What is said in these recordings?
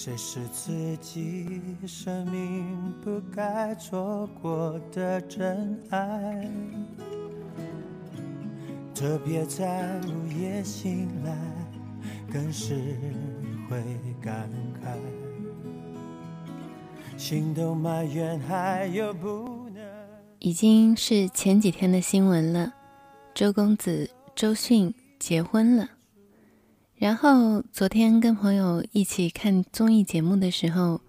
谁是自己生命不该错过的真爱。特别在午夜醒来，更是会感慨，心都埋怨还有不能。已经是前几天的新闻了，周公子周迅结婚了。然后昨天跟朋友一起看综艺节目的时候，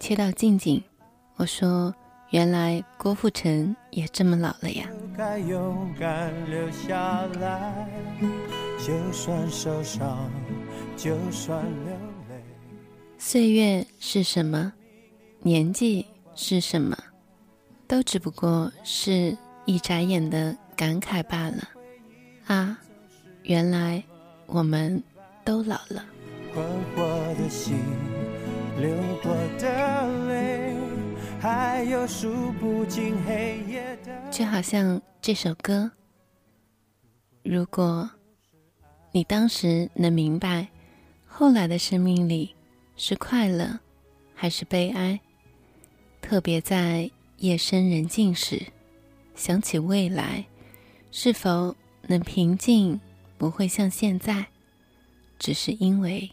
切到静静，我说：“原来郭富城也这么老了呀。”岁月是什么？年纪是什么？都只不过是一眨眼的感慨罢了，啊，原来我们都老了。就好像这首歌，如果你当时能明白，后来的生命里是快乐还是悲哀，特别在。夜深人静时，想起未来，是否能平静？不会像现在，只是因为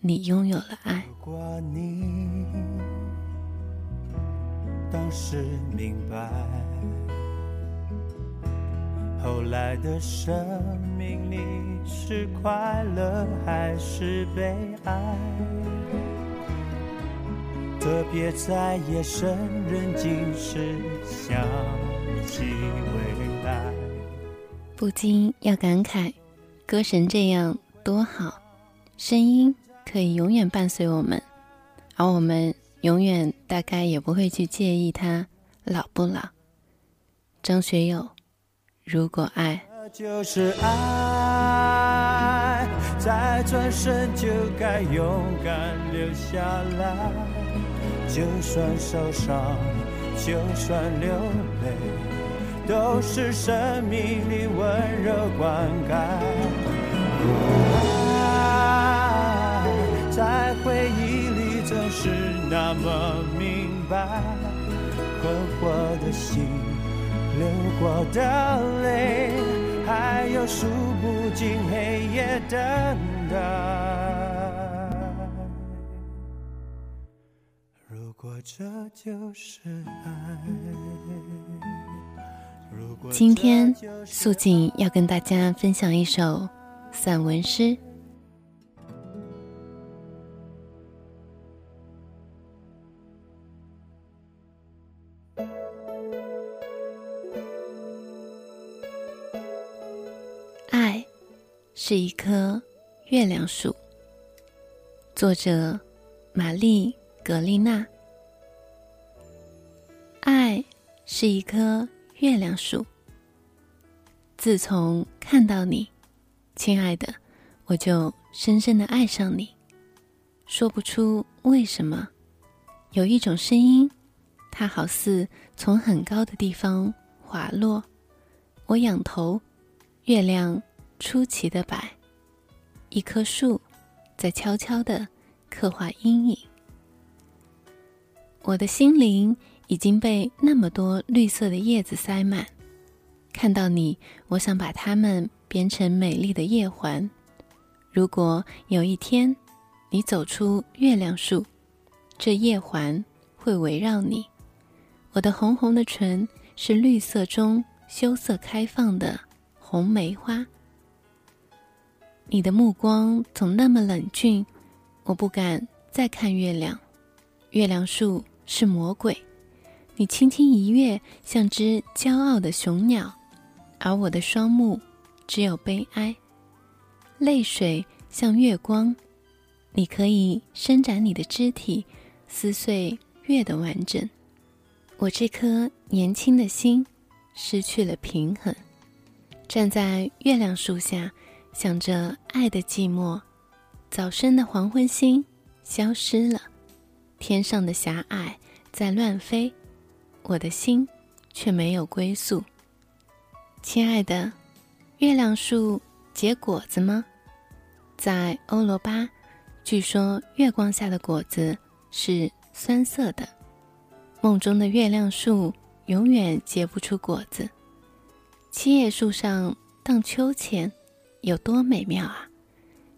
你拥有了爱。如果你当时明白，后来的生命里是快乐还是悲哀？特别在夜深人静时想起未来，不禁要感慨：歌神这样多好，声音可以永远伴随我们，而我们永远大概也不会去介意他老不老。张学友，如果爱就是爱，再转身就该勇敢留下来。就算受伤，就算流泪，都是生命里温柔灌溉。回忆里总是那么明白，困惑的心，流过的泪，还有数不尽黑夜等待。如果这就是爱今天，素锦要跟大家分享一首散文诗。是一棵月亮树。作者：玛丽。格丽娜，爱是一棵月亮树。自从看到你，亲爱的，我就深深的爱上你。说不出为什么，有一种声音，它好似从很高的地方滑落。我仰头，月亮出奇的白，一棵树在悄悄的刻画阴影。我的心灵已经被那么多绿色的叶子塞满，看到你，我想把它们编成美丽的叶环。如果有一天，你走出月亮树，这叶环会围绕你。我的红红的唇是绿色中羞涩开放的红梅花。你的目光总那么冷峻，我不敢再看月亮，月亮树。是魔鬼，你轻轻一跃，像只骄傲的雄鸟，而我的双目只有悲哀，泪水像月光，你可以伸展你的肢体，撕碎月的完整。我这颗年轻的心，失去了平衡。站在月亮树下，想着爱的寂寞。早生的黄昏星消失了，天上的狭隘在乱飞，我的心却没有归宿。亲爱的，月亮树结果子吗？在欧罗巴，据说月光下的果子是酸涩的。梦中的月亮树永远结不出果子。七叶树上荡秋千，有多美妙啊！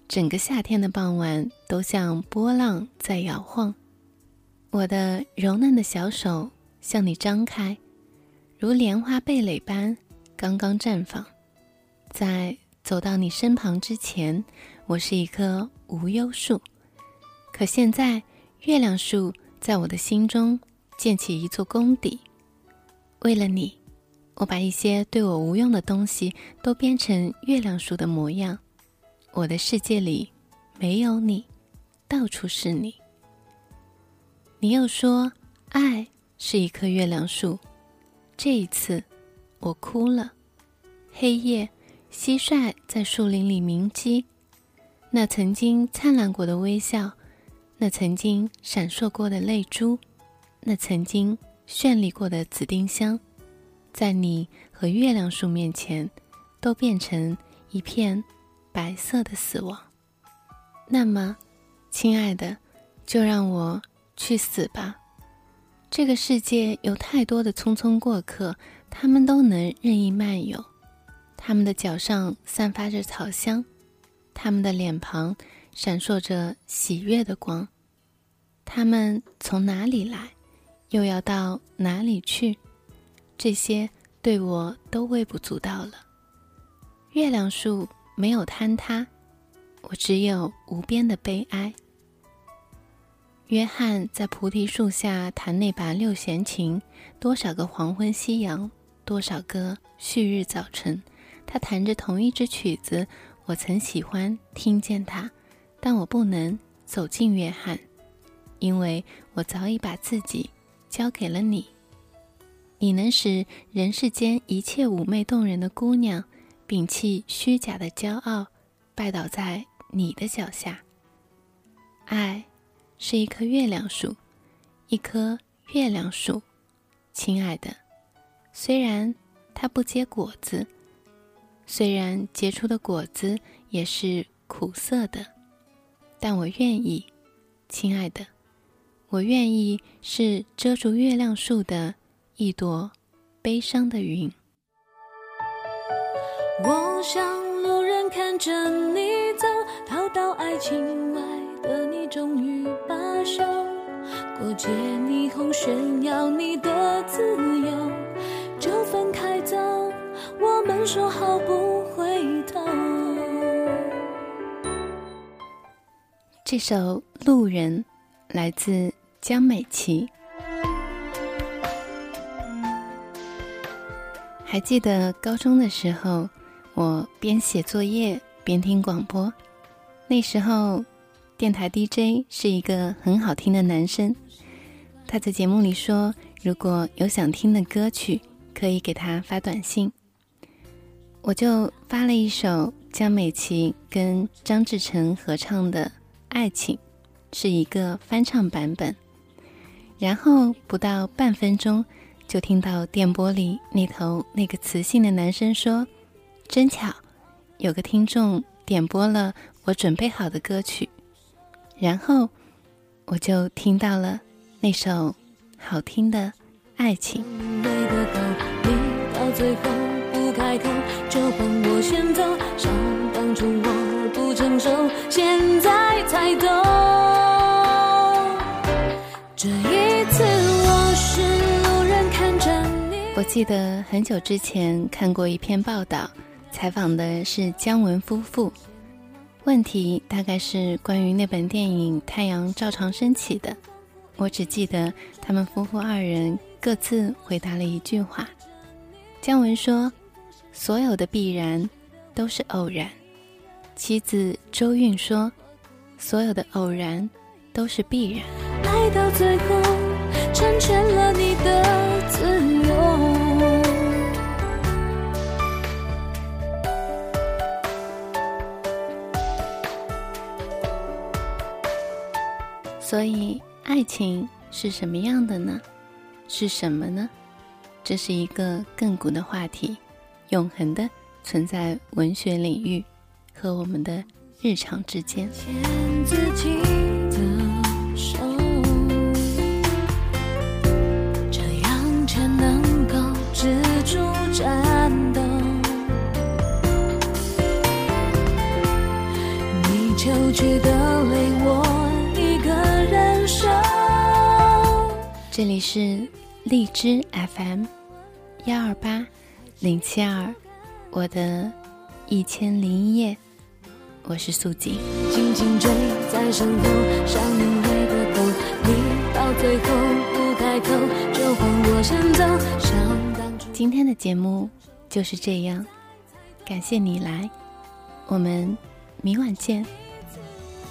整个夏天的傍晚都像波浪在摇晃。我的柔嫩的小手向你张开，如莲花蓓蕾般刚刚绽放。在走到你身旁之前，我是一棵无忧树。可现在，月亮树在我的心中建起一座宫邸。为了你，我把一些对我无用的东西都编成月亮树的模样。我的世界里没有你，到处是你。你又说爱是一棵月亮树，这一次我哭了。黑夜，蟋蟀在树林里鸣鸡。那曾经灿烂过的微笑，那曾经闪烁过的泪珠，那曾经绚丽过的紫丁香，在你和月亮树面前，都变成一片。白色的死亡。那么，亲爱的，就让我去死吧。这个世界有太多的匆匆过客，他们都能任意漫游。他们的脚上散发着草香，他们的脸庞闪烁着喜悦的光。他们从哪里来，又要到哪里去？这些对我都微不足道了。月亮树。没有坍塌，我只有无边的悲哀。约翰在菩提树下弹那把六弦琴，多少个黄昏夕阳，多少个旭日早晨，他弹着同一支曲子。我曾喜欢听见他，但我不能走进约翰，因为我早已把自己交给了你。你能使人世间一切妩媚动人的姑娘。摒弃虚假的骄傲，拜倒在你的脚下。爱是一棵月亮树，一棵月亮树，亲爱的。虽然它不结果子，虽然结出的果子也是苦涩的，但我愿意，亲爱的，我愿意是遮住月亮树的一朵悲伤的云。我想路人看着你走，逃到爱情外的你终于罢休。过街霓虹炫耀你的自由，就分开走。我们说好不回头。这首《路人》来自江美琪。还记得高中的时候。我边写作业边听广播，那时候电台 DJ 是一个很好听的男生。他在节目里说，如果有想听的歌曲，可以给他发短信。我就发了一首江美琪跟张志成合唱的《爱情》，是一个翻唱版本。然后不到半分钟，就听到电波里那头那个磁性的男生说。真巧，有个听众点播了我准备好的歌曲，然后我就听到了那首好听的《爱情》。我我记得很久之前看过一篇报道。采访的是姜文夫妇，问题大概是关于那本电影《太阳照常升起》的。我只记得他们夫妇二人各自回答了一句话。姜文说：“所有的必然都是偶然。”妻子周韵说：“所有的偶然都是必然。”爱到最后成全所以，爱情是什么样的呢？是什么呢？这是一个亘古的话题，永恒的存在文学领域和我们的日常之间。牵着这里是荔枝 FM 幺二八零七二，我的一千零一夜，我是素锦。在身后，像你回过头，你到最后不开口，就换我先走。想今天的节目就是这样，感谢你来，我们明晚见，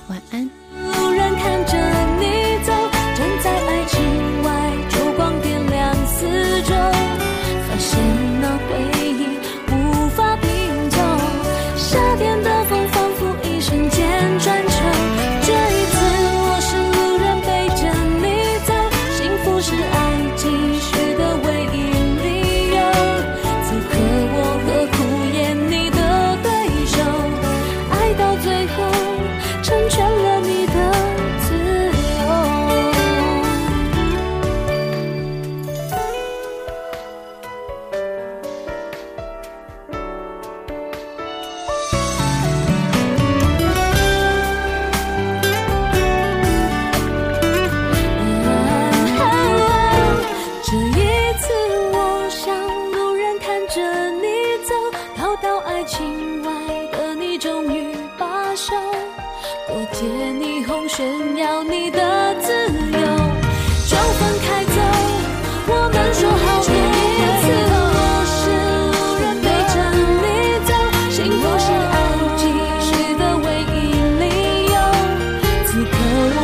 晚安。路人看着你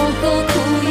我何苦